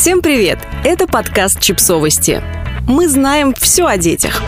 Всем привет! Это подкаст «Чипсовости». Мы знаем все о детях.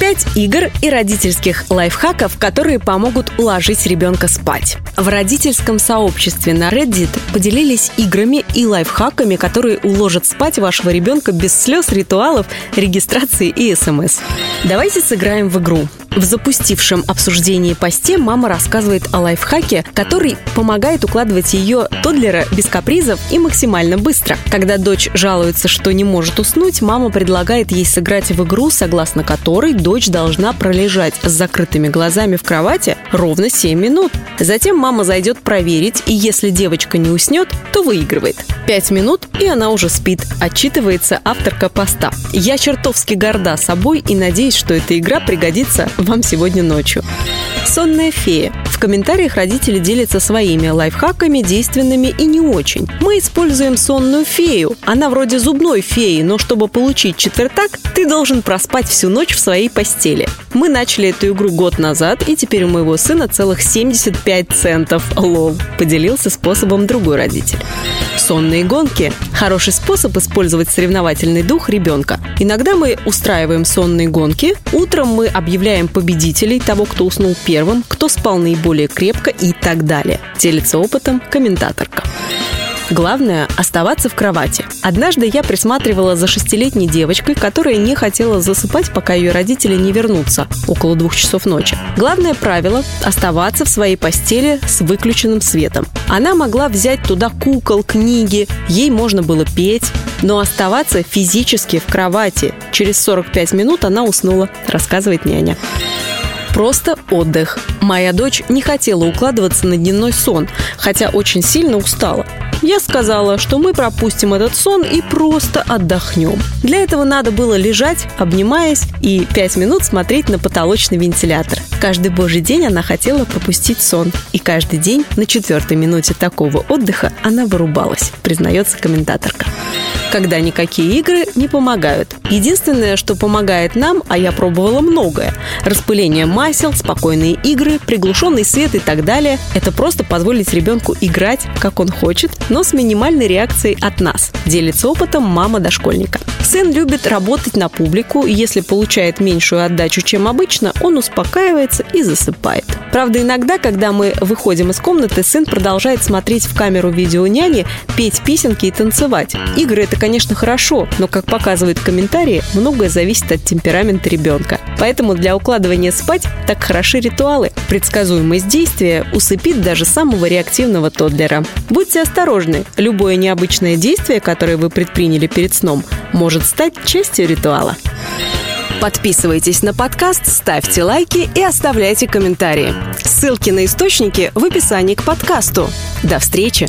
Пять игр и родительских лайфхаков, которые помогут уложить ребенка спать. В родительском сообществе на Reddit поделились играми и лайфхаками, которые уложат спать вашего ребенка без слез, ритуалов, регистрации и смс. Давайте сыграем в игру. В запустившем обсуждении посте мама рассказывает о лайфхаке, который помогает укладывать ее тодлера без капризов и максимально быстро. Когда дочь жалуется, что не может уснуть, мама предлагает ей сыграть в игру, согласно которой дочь должна пролежать с закрытыми глазами в кровати ровно 7 минут. Затем мама зайдет проверить, и если девочка не уснет, то выигрывает. 5 минут, и она уже спит, отчитывается авторка поста. Я чертовски горда собой и надеюсь, что эта игра пригодится вам сегодня ночью. Сонная фея. В комментариях родители делятся своими лайфхаками, действенными и не очень. Мы используем сонную фею. Она вроде зубной феи, но чтобы получить четвертак, ты должен проспать всю ночь в своей постели. Мы начали эту игру год назад, и теперь у моего сына целых 75 центов. Лол. Поделился способом другой родитель. Сонные гонки – хороший способ использовать соревновательный дух ребенка. Иногда мы устраиваем сонные гонки. Утром мы объявляем победителей, того, кто уснул первым, кто спал наиболее крепко и так далее. Делится опытом комментаторка. Главное – оставаться в кровати. Однажды я присматривала за шестилетней девочкой, которая не хотела засыпать, пока ее родители не вернутся, около двух часов ночи. Главное правило – оставаться в своей постели с выключенным светом. Она могла взять туда кукол, книги, ей можно было петь, но оставаться физически в кровати. Через 45 минут она уснула, рассказывает няня просто отдых. Моя дочь не хотела укладываться на дневной сон, хотя очень сильно устала. Я сказала, что мы пропустим этот сон и просто отдохнем. Для этого надо было лежать, обнимаясь, и пять минут смотреть на потолочный вентилятор. Каждый божий день она хотела пропустить сон. И каждый день на четвертой минуте такого отдыха она вырубалась, признается комментаторка когда никакие игры не помогают. Единственное, что помогает нам, а я пробовала многое, распыление масел, спокойные игры, приглушенный свет и так далее, это просто позволить ребенку играть, как он хочет, но с минимальной реакцией от нас, делится опытом мама дошкольника. Сын любит работать на публику, и если получает меньшую отдачу, чем обычно, он успокаивается и засыпает. Правда, иногда, когда мы выходим из комнаты, сын продолжает смотреть в камеру видео няни, петь песенки и танцевать. Игры это, конечно, хорошо, но, как показывают комментарии, многое зависит от темперамента ребенка. Поэтому для укладывания спать так хороши ритуалы. Предсказуемость действия усыпит даже самого реактивного тоддлера. Будьте осторожны. Любое необычное действие, которое вы предприняли перед сном, может стать частью ритуала. Подписывайтесь на подкаст, ставьте лайки и оставляйте комментарии. Ссылки на источники в описании к подкасту. До встречи!